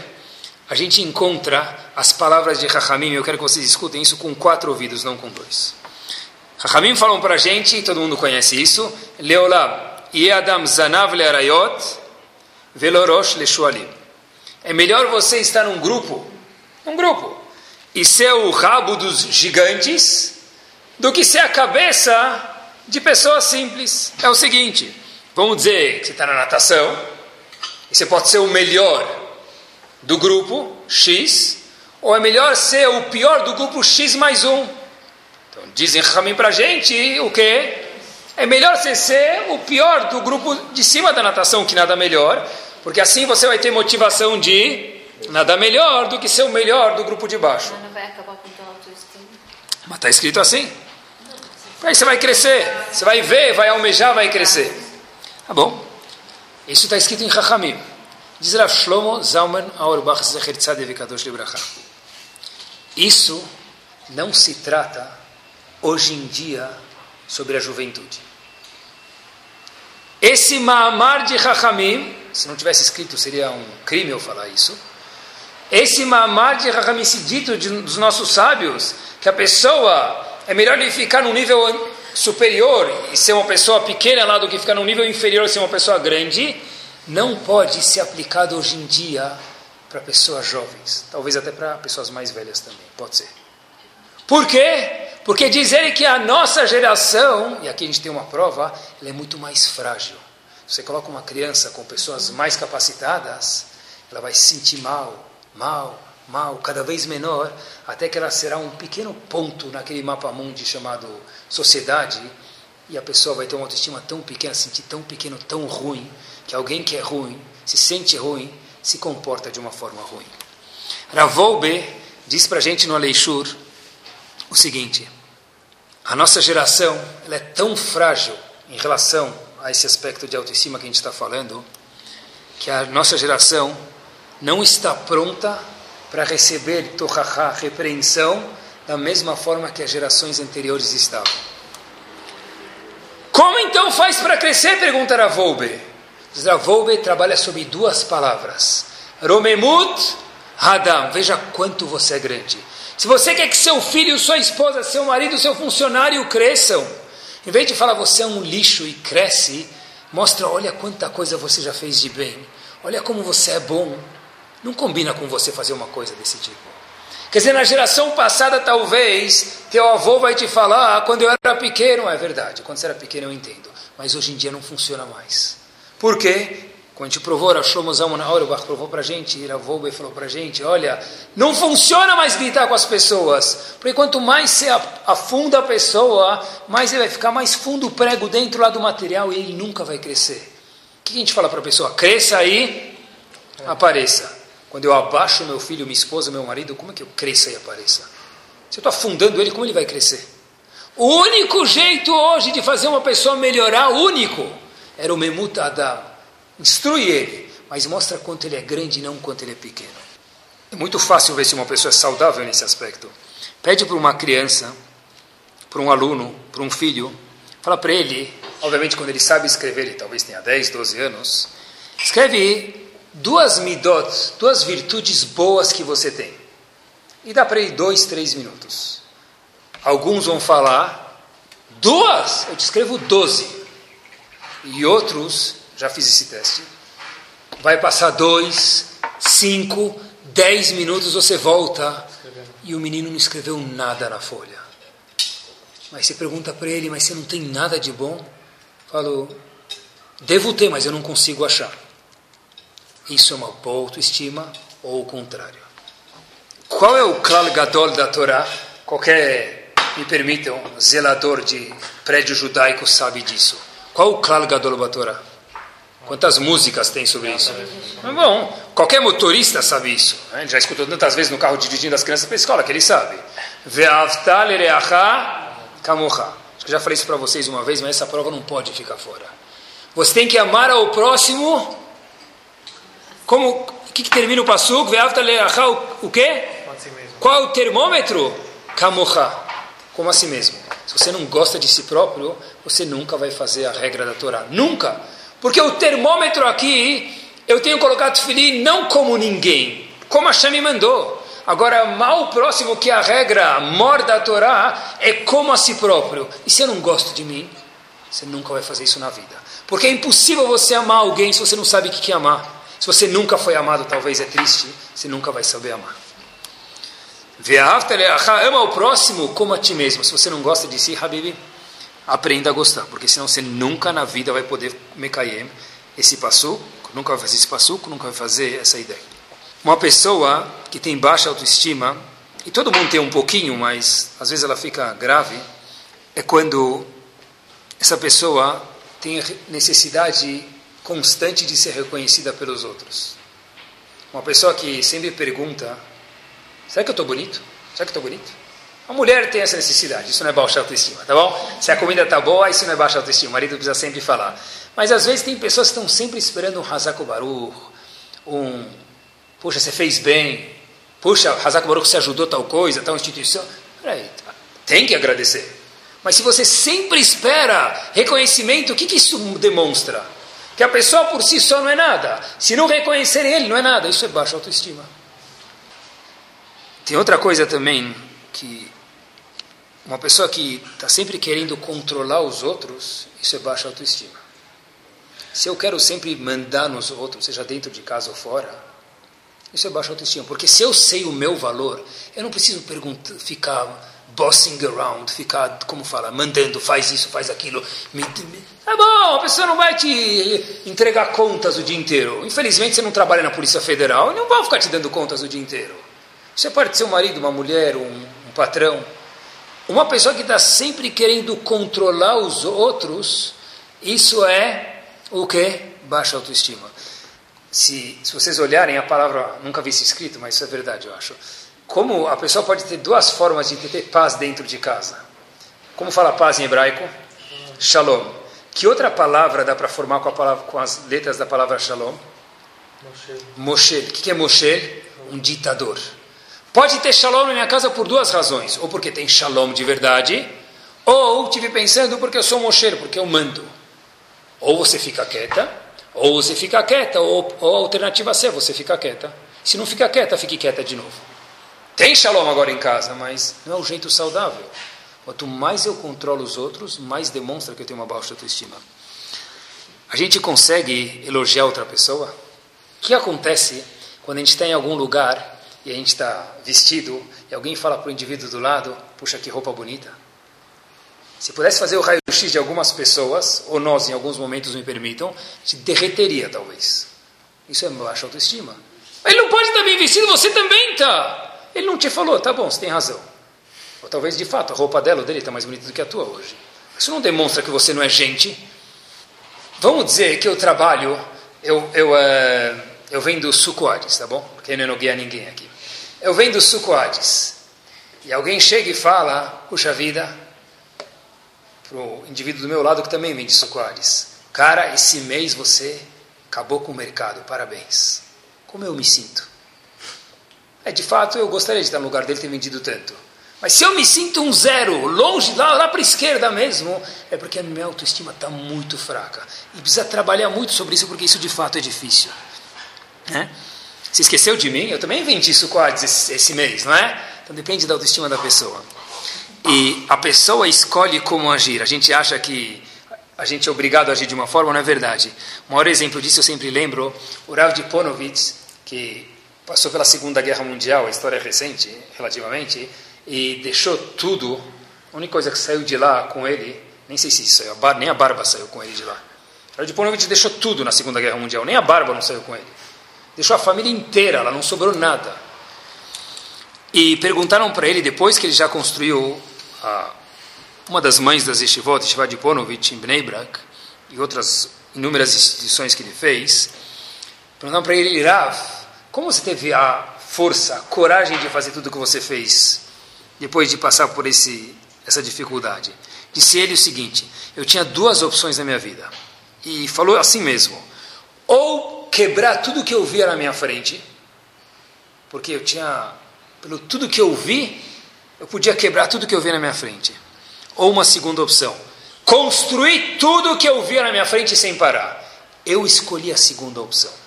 a gente encontra as palavras de Rahamim, eu quero que vocês escutem isso com quatro ouvidos, não com dois. Rahamim falam para a gente, todo mundo conhece isso, Leolam, Adam Zanav Learayot, Velorosh Leshualim. É melhor você estar num grupo, um grupo, e ser o rabo dos gigantes, do que ser a cabeça de pessoas simples. É o seguinte, vamos dizer que você está na natação, e você pode ser o melhor do grupo X, ou é melhor ser o pior do grupo X mais um? Então dizem Ramin para gente o que? É melhor você ser o pior do grupo de cima da natação, que nada melhor, porque assim você vai ter motivação de nada melhor do que ser o melhor do grupo de baixo. Mas não vai acabar com tua autoestima? Mas está escrito assim. Aí você vai crescer, você vai ver, vai almejar, vai crescer. Tá bom? Isso está escrito em Rahamim. Diz Rav Shlomo Zalman Auerbach Zecher Tzadev Kadosh Libracha. Isso não se trata hoje em dia sobre a juventude. Esse Maamar de Chachamim, se não tivesse escrito seria um crime eu falar isso. Esse Maamar de Chachamim, esse dito de, dos nossos sábios, que a pessoa é melhor ele ficar num nível superior e ser uma pessoa pequena lá do que ficar num nível inferior e ser uma pessoa grande não pode ser aplicado hoje em dia para pessoas jovens, talvez até para pessoas mais velhas também, pode ser. Por quê? Porque diz ele que a nossa geração, e aqui a gente tem uma prova, ela é muito mais frágil. Você coloca uma criança com pessoas mais capacitadas, ela vai se sentir mal, mal, mal, cada vez menor, até que ela será um pequeno ponto naquele mapa mundi chamado sociedade, e a pessoa vai ter uma autoestima tão pequena, se sentir tão pequeno, tão ruim, que alguém que é ruim, se sente ruim, se comporta de uma forma ruim. Ravolbe diz para a gente no Aleixur o seguinte: a nossa geração ela é tão frágil em relação a esse aspecto de autoestima que a gente está falando, que a nossa geração não está pronta para receber torrahá, repreensão, da mesma forma que as gerações anteriores estavam. Como então faz para crescer? Pergunta Ravolbe. Ravolbe trabalha sobre duas palavras. Romemut Hadam. Veja quanto você é grande. Se você quer que seu filho, sua esposa, seu marido, seu funcionário cresçam, em vez de falar você é um lixo e cresce, mostra, olha quanta coisa você já fez de bem. Olha como você é bom. Não combina com você fazer uma coisa desse tipo. Quer dizer, na geração passada, talvez, teu avô vai te falar, ah, quando eu era pequeno, é verdade, quando você era pequeno eu entendo, mas hoje em dia não funciona mais. Por quê? Quando a gente provou, Shlomo Zalman Auerbach provou para a gente, Iravolbe falou para a gente, olha, não funciona mais gritar com as pessoas, porque quanto mais você afunda a pessoa, mais ele vai ficar mais fundo o prego dentro lá do material e ele nunca vai crescer. O que a gente fala para a pessoa? Cresça aí, apareça. Quando eu abaixo meu filho, minha esposa, meu marido, como é que eu cresça e apareça? Se eu estou afundando ele, como ele vai crescer? O único jeito hoje de fazer uma pessoa melhorar, único, era o Memut Adam Instrui ele, mas mostra quanto ele é grande e não quanto ele é pequeno. É muito fácil ver se uma pessoa é saudável nesse aspecto. Pede para uma criança, para um aluno, para um filho, fala para ele, obviamente quando ele sabe escrever, ele talvez tenha 10, 12 anos, escreve duas midot, duas virtudes boas que você tem. E dá para ele dois, três minutos. Alguns vão falar, duas? Eu te escrevo doze. E outros já fiz esse teste. Vai passar dois, cinco, dez minutos, você volta e o menino não escreveu nada na folha. Mas você pergunta para ele, mas você não tem nada de bom? Falou, devo ter, mas eu não consigo achar. Isso é uma boa autoestima ou o contrário? Qual é o klal gadol da Torá? Qualquer, me permitam, zelador de prédio judaico sabe disso. Qual o klal gadol da Torá? Quantas músicas tem sobre isso? Mas bom, qualquer motorista sabe isso. Né? Já escutou tantas vezes no carro dirigindo as crianças para a escola que ele sabe. Acho que já falei isso para vocês uma vez, mas essa prova não pode ficar fora. Você tem que amar ao próximo. Como o que, que termina o pasuk? O quê? Qual é o termômetro? Kamocha. Como a si mesmo. Se você não gosta de si próprio, você nunca vai fazer a regra da Torá. Nunca. Porque o termômetro aqui, eu tenho colocado tefilim não como ninguém, como a me mandou. Agora, o próximo, que a regra mor da Torá, é como a si próprio. E se eu não gosto de mim, você nunca vai fazer isso na vida. Porque é impossível você amar alguém se você não sabe o que é amar. Se você nunca foi amado, talvez é triste, você nunca vai saber amar. Ama o próximo como a ti mesmo. Se você não gosta de si, Habibi, aprenda a gostar, porque senão você nunca na vida vai poder me cair esse passo, nunca vai fazer esse passo, nunca vai fazer essa ideia. Uma pessoa que tem baixa autoestima, e todo mundo tem um pouquinho, mas às vezes ela fica grave, é quando essa pessoa tem necessidade constante de ser reconhecida pelos outros. Uma pessoa que sempre pergunta: será que eu estou bonito? Será que estou bonito? A mulher tem essa necessidade, isso não é baixa autoestima, tá bom? Se a comida está boa, isso não é baixa autoestima, o marido precisa sempre falar. Mas às vezes tem pessoas que estão sempre esperando um Hazako Baruch, um, puxa, você fez bem, puxa, Hazako Baruch, você ajudou tal coisa, tal instituição. Peraí, tem que agradecer. Mas se você sempre espera reconhecimento, o que, que isso demonstra? Que a pessoa por si só não é nada. Se não reconhecer ele, não é nada. Isso é baixa autoestima. Tem outra coisa também que uma pessoa que está sempre querendo controlar os outros, isso é baixa autoestima. Se eu quero sempre mandar nos outros, seja dentro de casa ou fora, isso é baixa autoestima. Porque se eu sei o meu valor, eu não preciso ficar bossing around, ficar, como fala, mandando, faz isso, faz aquilo. Me, me, é bom, a pessoa não vai te entregar contas o dia inteiro. Infelizmente você não trabalha na Polícia Federal não vai ficar te dando contas o dia inteiro. Você pode ser um marido, uma mulher, um, um patrão. Uma pessoa que está sempre querendo controlar os outros, isso é o que? Baixa autoestima. Se, se vocês olharem a palavra, nunca vi isso escrito, mas isso é verdade, eu acho. Como a pessoa pode ter duas formas de ter paz dentro de casa. Como fala paz em hebraico? Shalom. Que outra palavra dá para formar com, palavra, com, as letras da palavra shalom? Moshe. Moshe. O que é Moshe? Um ditador. Pode ter shalom na minha casa por duas razões. Ou porque tem shalom de verdade, Ou tive pensando porque eu sou mocheiro, porque eu mando. Ou você fica quieta, ou você fica quieta, ou, ou a alternativa C, você fica quieta. Se não fica quieta, fique quieta de novo. Tem shalom agora em casa, mas não é o jeito saudável. Quanto mais eu controlo os outros, mais demonstra que eu tenho uma baixa autoestima. A gente consegue elogiar outra pessoa? O que acontece quando a gente está em algum lugar e a gente está vestido e alguém fala para o indivíduo do lado: puxa, que roupa bonita? Se pudesse fazer o raio-x de algumas pessoas, ou nós em alguns momentos me permitam, gente derreteria talvez. Isso é baixa autoestima. Ele não pode estar bem vestido, você também está. Ele não te falou, tá bom, você tem razão. Ou talvez de fato a roupa dela ou dele está mais bonita do que a tua hoje. Isso não demonstra que você não é gente. Vamos dizer que eu trabalho, eu, eu, uh, eu vendo sucoades, tá bom? Porque eu não guia ninguém aqui. Eu vendo sucoades. E alguém chega e fala, puxa vida, para o indivíduo do meu lado que também vende sucoades. Cara, esse mês você acabou com o mercado, parabéns. Como eu me sinto? É, de fato, eu gostaria de estar no lugar dele ter vendido tanto. Mas se eu me sinto um zero, longe, lá, lá para a esquerda mesmo, é porque a minha autoestima está muito fraca. E precisa trabalhar muito sobre isso, porque isso de fato é difícil. Né? Se esqueceu de mim? Eu também vendi isso quase esse, esse mês, não é? Então depende da autoestima da pessoa. E a pessoa escolhe como agir. A gente acha que a gente é obrigado a agir de uma forma, não é verdade. O maior exemplo disso eu sempre lembro, o Rav de Ponovitz, que passou pela Segunda Guerra Mundial, a história é recente, relativamente, e deixou tudo. A única coisa que saiu de lá com ele, nem sei se isso saiu, a nem a barba saiu com ele de lá. Radiponovich deixou tudo na Segunda Guerra Mundial, nem a barba não saiu com ele. Deixou a família inteira, lá não sobrou nada. E perguntaram para ele, depois que ele já construiu a, uma das mães das Yeshivot, Yeshivat de Ponovitch, em Bnei Brak, e outras inúmeras instituições que ele fez, perguntaram para ele, Rav, como você teve a força, a coragem de fazer tudo o que você fez? depois de passar por esse, essa dificuldade. Disse ele o seguinte: eu tinha duas opções na minha vida. E falou assim mesmo: ou quebrar tudo que eu via na minha frente, porque eu tinha, pelo tudo que eu vi, eu podia quebrar tudo que eu via na minha frente. Ou uma segunda opção: construir tudo que eu via na minha frente sem parar. Eu escolhi a segunda opção.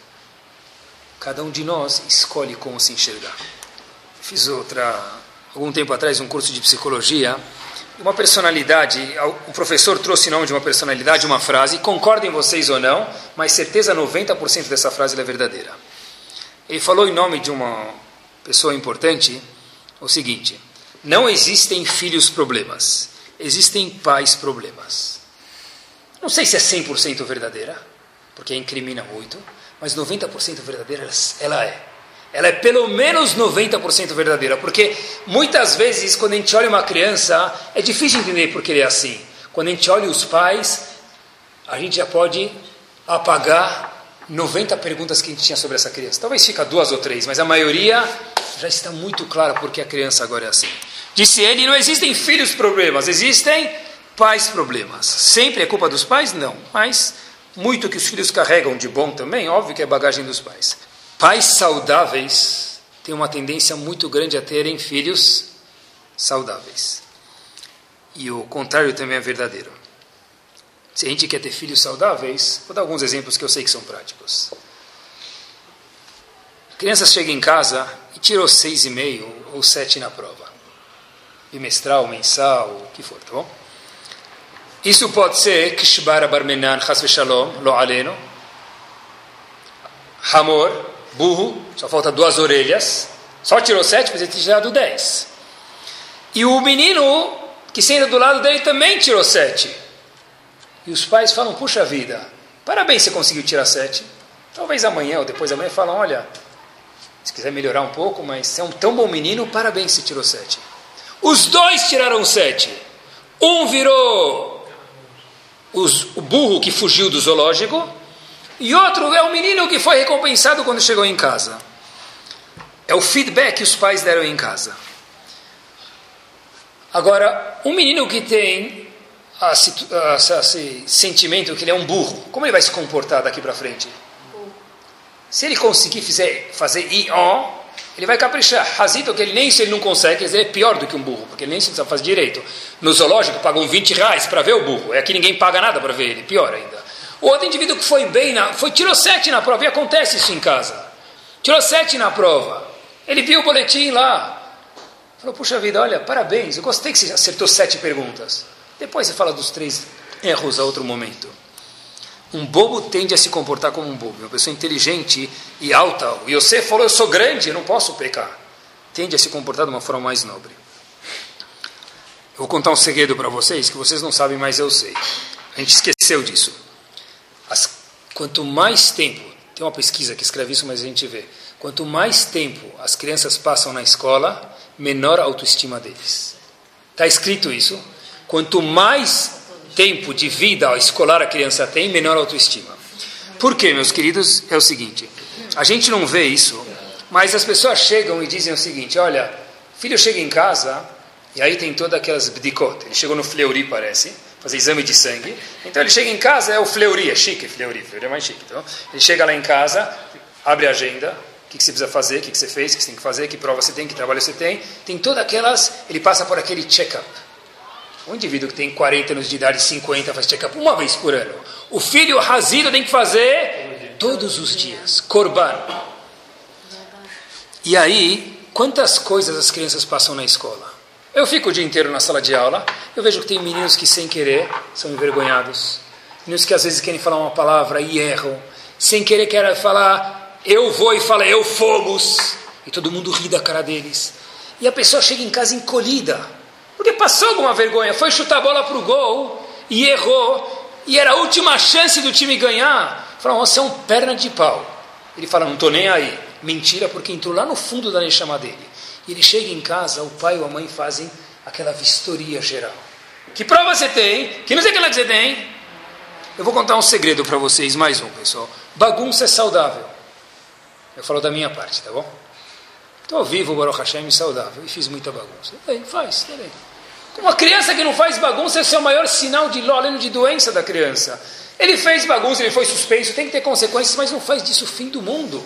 Cada um de nós escolhe como se enxergar. Fiz outra algum tempo atrás um curso de psicologia, uma personalidade, o professor trouxe em nome de uma personalidade uma frase, concordem vocês ou não, mas certeza 90% dessa frase é verdadeira. Ele falou em nome de uma pessoa importante o seguinte: não existem filhos problemas, existem pais problemas. Não sei se é 100% verdadeira, porque incrimina muito, mas 90% verdadeira ela é ela é pelo menos 90% verdadeira, porque muitas vezes quando a gente olha uma criança, é difícil entender porque ele é assim. Quando a gente olha os pais, a gente já pode apagar 90 perguntas que a gente tinha sobre essa criança. Talvez fica duas ou três, mas a maioria já está muito clara porque a criança agora é assim. Disse ele, não existem filhos problemas, existem pais problemas. Sempre é culpa dos pais? Não, mas muito que os filhos carregam de bom também, óbvio que é bagagem dos pais. Pais saudáveis têm uma tendência muito grande a terem filhos saudáveis. E o contrário também é verdadeiro. Se a gente quer ter filhos saudáveis, vou dar alguns exemplos que eu sei que são práticos. A criança chega em casa e tirou seis e meio ou sete na prova. Bimestral, mensal, o que for, tá bom? Isso pode ser Kishbara Barmenan Chas Shalom, Lo Aleno, Hamor, burro, só falta duas orelhas, só tirou sete, podia ter tirado dez. E o menino que senta do lado dele também tirou sete. E os pais falam: Puxa vida, parabéns, você conseguiu tirar sete. Talvez amanhã ou depois da manhã falam: Olha, se quiser melhorar um pouco, mas você é um tão bom menino, parabéns, você tirou sete. Os dois tiraram sete. Um virou os, o burro que fugiu do zoológico e outro é o menino que foi recompensado quando chegou em casa. É o feedback que os pais deram em casa. Agora, um menino que tem esse sentimento que ele é um burro, como ele vai se comportar daqui para frente? Se ele conseguir fazer, fazer I-O, ele vai caprichar. Razito, que ele nem se ele não consegue, ele é pior do que um burro, porque ele nem se sabe fazer direito. No zoológico pagam 20 reais para ver o burro, é que ninguém paga nada para ver ele, pior ainda. O outro indivíduo que foi bem, na, foi, tirou 7 na prova, e acontece isso em casa. Tirou 7 na prova. Ele viu o boletim lá. Falou, puxa vida, olha, parabéns, eu gostei que você acertou sete perguntas. Depois você fala dos três erros a outro momento. Um bobo tende a se comportar como um bobo. Uma pessoa inteligente e alta. E você falou, eu sou grande, eu não posso pecar. Tende a se comportar de uma forma mais nobre. Eu vou contar um segredo para vocês que vocês não sabem, mas eu sei. A gente esqueceu disso. As, quanto mais tempo, tem uma pesquisa que escreve isso, mas a gente vê. Quanto mais tempo as crianças passam na escola, menor a autoestima deles. Está escrito isso. Quanto mais tempo de vida escolar a criança tem, menor autoestima. Por quê, meus queridos? É o seguinte: a gente não vê isso, mas as pessoas chegam e dizem o seguinte: olha, filho chega em casa e aí tem todas aquelas bdikot. Ele chegou no Fleury, parece, fazer exame de sangue. Então ele chega em casa, é o Fleury, é chique, Fleury, Fleury é mais chique. Então, ele chega lá em casa, abre a agenda, o que, que você precisa fazer, o que, que você fez, o que você tem que fazer, que prova você tem, que trabalho você tem. Tem todas aquelas, ele passa por aquele check-up. Um indivíduo que tem 40 anos de idade, 50, faz check-up uma vez por ano. O filho razido tem que fazer todos os dias. Corban. E aí, quantas coisas as crianças passam na escola? Eu fico o dia inteiro na sala de aula, eu vejo que tem meninos que, sem querer, são envergonhados. Meninos que às vezes querem falar uma palavra e erram. Sem querer querem falar, eu vou e fala, eu fomos. E todo mundo ri da cara deles. E a pessoa chega em casa encolhida porque passou alguma vergonha, foi chutar a bola para o gol e errou, e era a última chance do time ganhar. Falaram, você é um perna de pau. Ele fala, não estou nem aí. Mentira, porque entrou lá no fundo da chama dele. E ele chega em casa, o pai ou a mãe fazem aquela vistoria geral. Que prova você tem? Que não sei aquela que você tem? Eu vou contar um segredo para vocês, mais um, pessoal. Bagunça é saudável. Eu falo da minha parte, tá bom? Estou vivo, Baruch Hashem, saudável, e fiz muita bagunça. Bem, faz, tá bem. Uma criança que não faz bagunça, esse é o maior sinal de além de doença da criança. Ele fez bagunça, ele foi suspenso, tem que ter consequências, mas não faz disso o fim do mundo.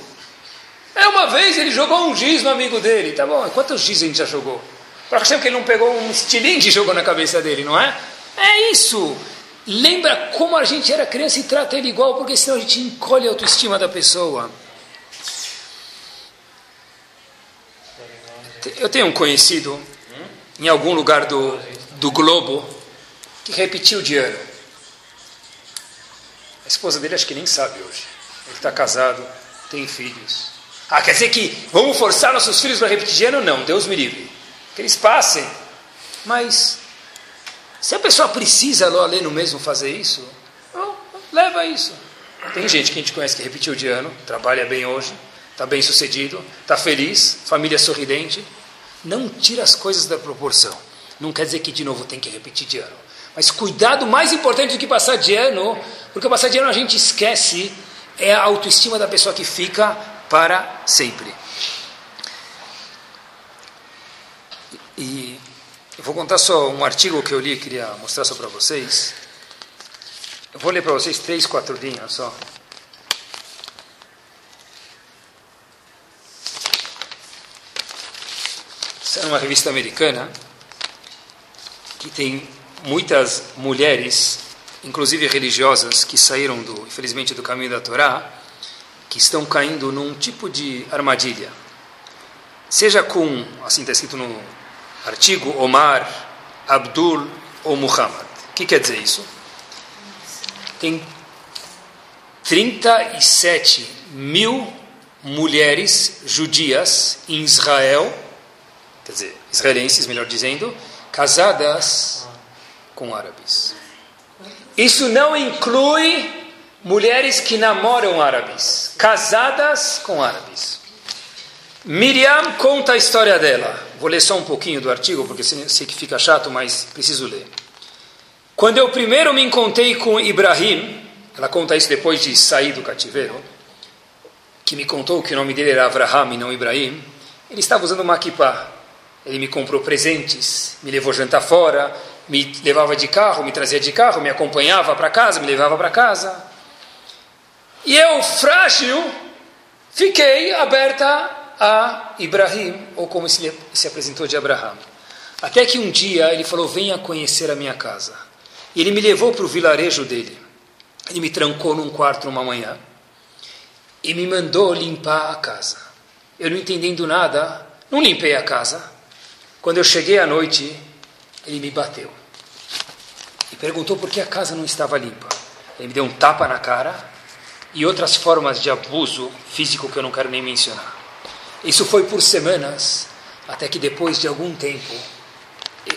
É uma vez ele jogou um giz no amigo dele, tá bom? Quantos giz a gente já jogou? Para que ele não pegou um estilingue e jogou na cabeça dele, não é? É isso. Lembra como a gente era criança e trata ele igual, porque senão a gente encolhe a autoestima da pessoa. Eu tenho um conhecido em algum lugar do, do globo que repetiu de ano. A esposa dele acho que nem sabe hoje. Ele está casado, tem filhos. Ah, quer dizer que vamos forçar nossos filhos para repetir de ano? Não, Deus me livre. Que eles passem. Mas, se a pessoa precisa, no mesmo, fazer isso, leva isso. Tem gente que a gente conhece que repetiu de ano, trabalha bem hoje, está bem sucedido, está feliz, família sorridente. Não tira as coisas da proporção. Não quer dizer que de novo tem que repetir de ano. Mas cuidado mais importante do que passar de ano, porque passar de ano a gente esquece, é a autoestima da pessoa que fica para sempre. E eu vou contar só um artigo que eu li, queria mostrar só para vocês. Eu vou ler para vocês três, quatro linhas só. É uma revista americana que tem muitas mulheres, inclusive religiosas, que saíram, do, infelizmente, do caminho da Torá, que estão caindo num tipo de armadilha. Seja com, assim está escrito no artigo, Omar, Abdul ou Muhammad. O que quer dizer isso? Tem 37 mil mulheres judias em Israel quer dizer, israelenses, melhor dizendo, casadas com árabes. Isso não inclui mulheres que namoram árabes, casadas com árabes. Miriam conta a história dela. Vou ler só um pouquinho do artigo, porque sei que fica chato, mas preciso ler. Quando eu primeiro me encontrei com Ibrahim, ela conta isso depois de sair do cativeiro, que me contou que o nome dele era Avraham e não Ibrahim, ele estava usando uma kippah. Ele me comprou presentes, me levou jantar fora, me levava de carro, me trazia de carro, me acompanhava para casa, me levava para casa. E eu, frágil, fiquei aberta a Ibrahim, ou como se, se apresentou de Abraham. Até que um dia ele falou: Venha conhecer a minha casa. E ele me levou para o vilarejo dele. Ele me trancou num quarto uma manhã e me mandou limpar a casa. Eu não entendendo nada, não limpei a casa. Quando eu cheguei à noite, ele me bateu e perguntou por que a casa não estava limpa. Ele me deu um tapa na cara e outras formas de abuso físico que eu não quero nem mencionar. Isso foi por semanas, até que depois de algum tempo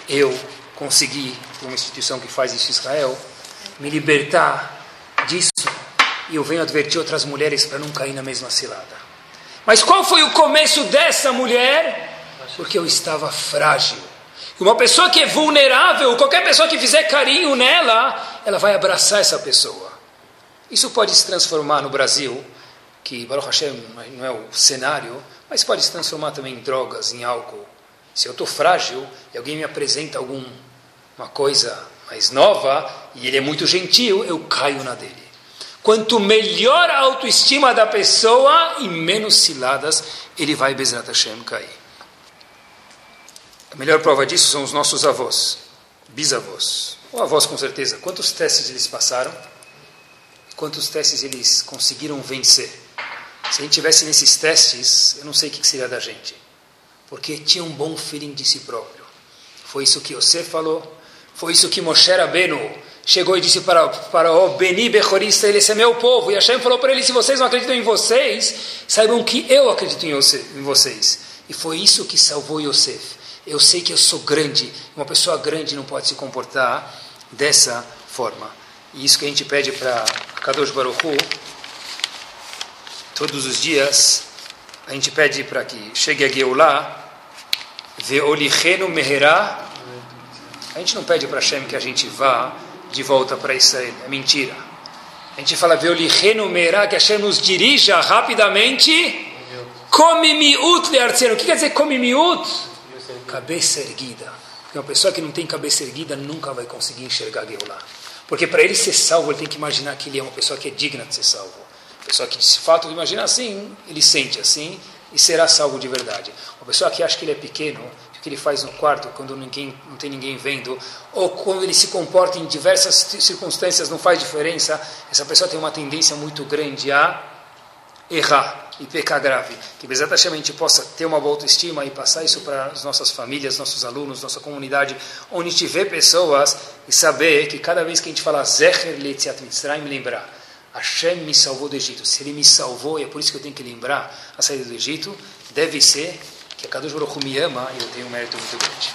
eu consegui, uma instituição que faz isso em Israel, me libertar disso e eu venho advertir outras mulheres para não cair na mesma cilada. Mas qual foi o começo dessa mulher? Porque eu estava frágil. Uma pessoa que é vulnerável, qualquer pessoa que fizer carinho nela, ela vai abraçar essa pessoa. Isso pode se transformar no Brasil, que Baruch Hashem não é o cenário, mas pode se transformar também em drogas, em álcool. Se eu estou frágil e alguém me apresenta alguma coisa mais nova e ele é muito gentil, eu caio na dele. Quanto melhor a autoestima da pessoa e menos ciladas ele vai, Bezrat Hashem, cair. A melhor prova disso são os nossos avós, bisavós, ou avós com certeza. Quantos testes eles passaram? Quantos testes eles conseguiram vencer? Se a gente tivesse nesses testes, eu não sei o que seria da gente. Porque tinha um bom feeling de si próprio. Foi isso que você falou, foi isso que Moshe Rabbeinu chegou e disse para, para o Beni Bechorista, ele, é meu povo. E Hashem falou para ele, se vocês não acreditam em vocês, saibam que eu acredito em vocês. E foi isso que salvou Yosef. Eu sei que eu sou grande, uma pessoa grande não pode se comportar dessa forma. E isso que a gente pede para Kadosh Baruch Hu, todos os dias, a gente pede para que chegue a Geulah, Veolichenu Meherá, a gente não pede para Hashem que a gente vá de volta para Israel. É mentira. A gente fala, Veolihenu Meirá, que Hashem nos dirija rapidamente. Come miut leartzeno. O que quer dizer come miut? Cabeça erguida. Porque uma pessoa que não tem cabeça erguida nunca vai conseguir enxergar Geulah. Porque para ele ser salvo, ele tem que imaginar que ele é uma pessoa que é digna de ser salvo. Pessoa que, de fato, imagina assim, ele sente assim e será salvo de verdade. Uma pessoa que acha que ele é pequeno, que ele faz no quarto quando ninguém, não tem ninguém vendo, ou quando ele se comporta em diversas circunstâncias não faz diferença, essa pessoa tem uma tendência muito grande a errar e pecar grave. Que exatamente a gente possa ter uma boa autoestima e passar isso para as nossas famílias, nossos alunos, nossa comunidade, onde a gente vê pessoas e saber que cada vez que a gente fala Zecher Letziat Mitzrayim, lembrar Hashem me salvou do Egito. Se ele me salvou, e é por isso que eu tenho que lembrar a saída do Egito, deve ser que a Kadosh Baruch me ama e eu tenho um mérito muito grande.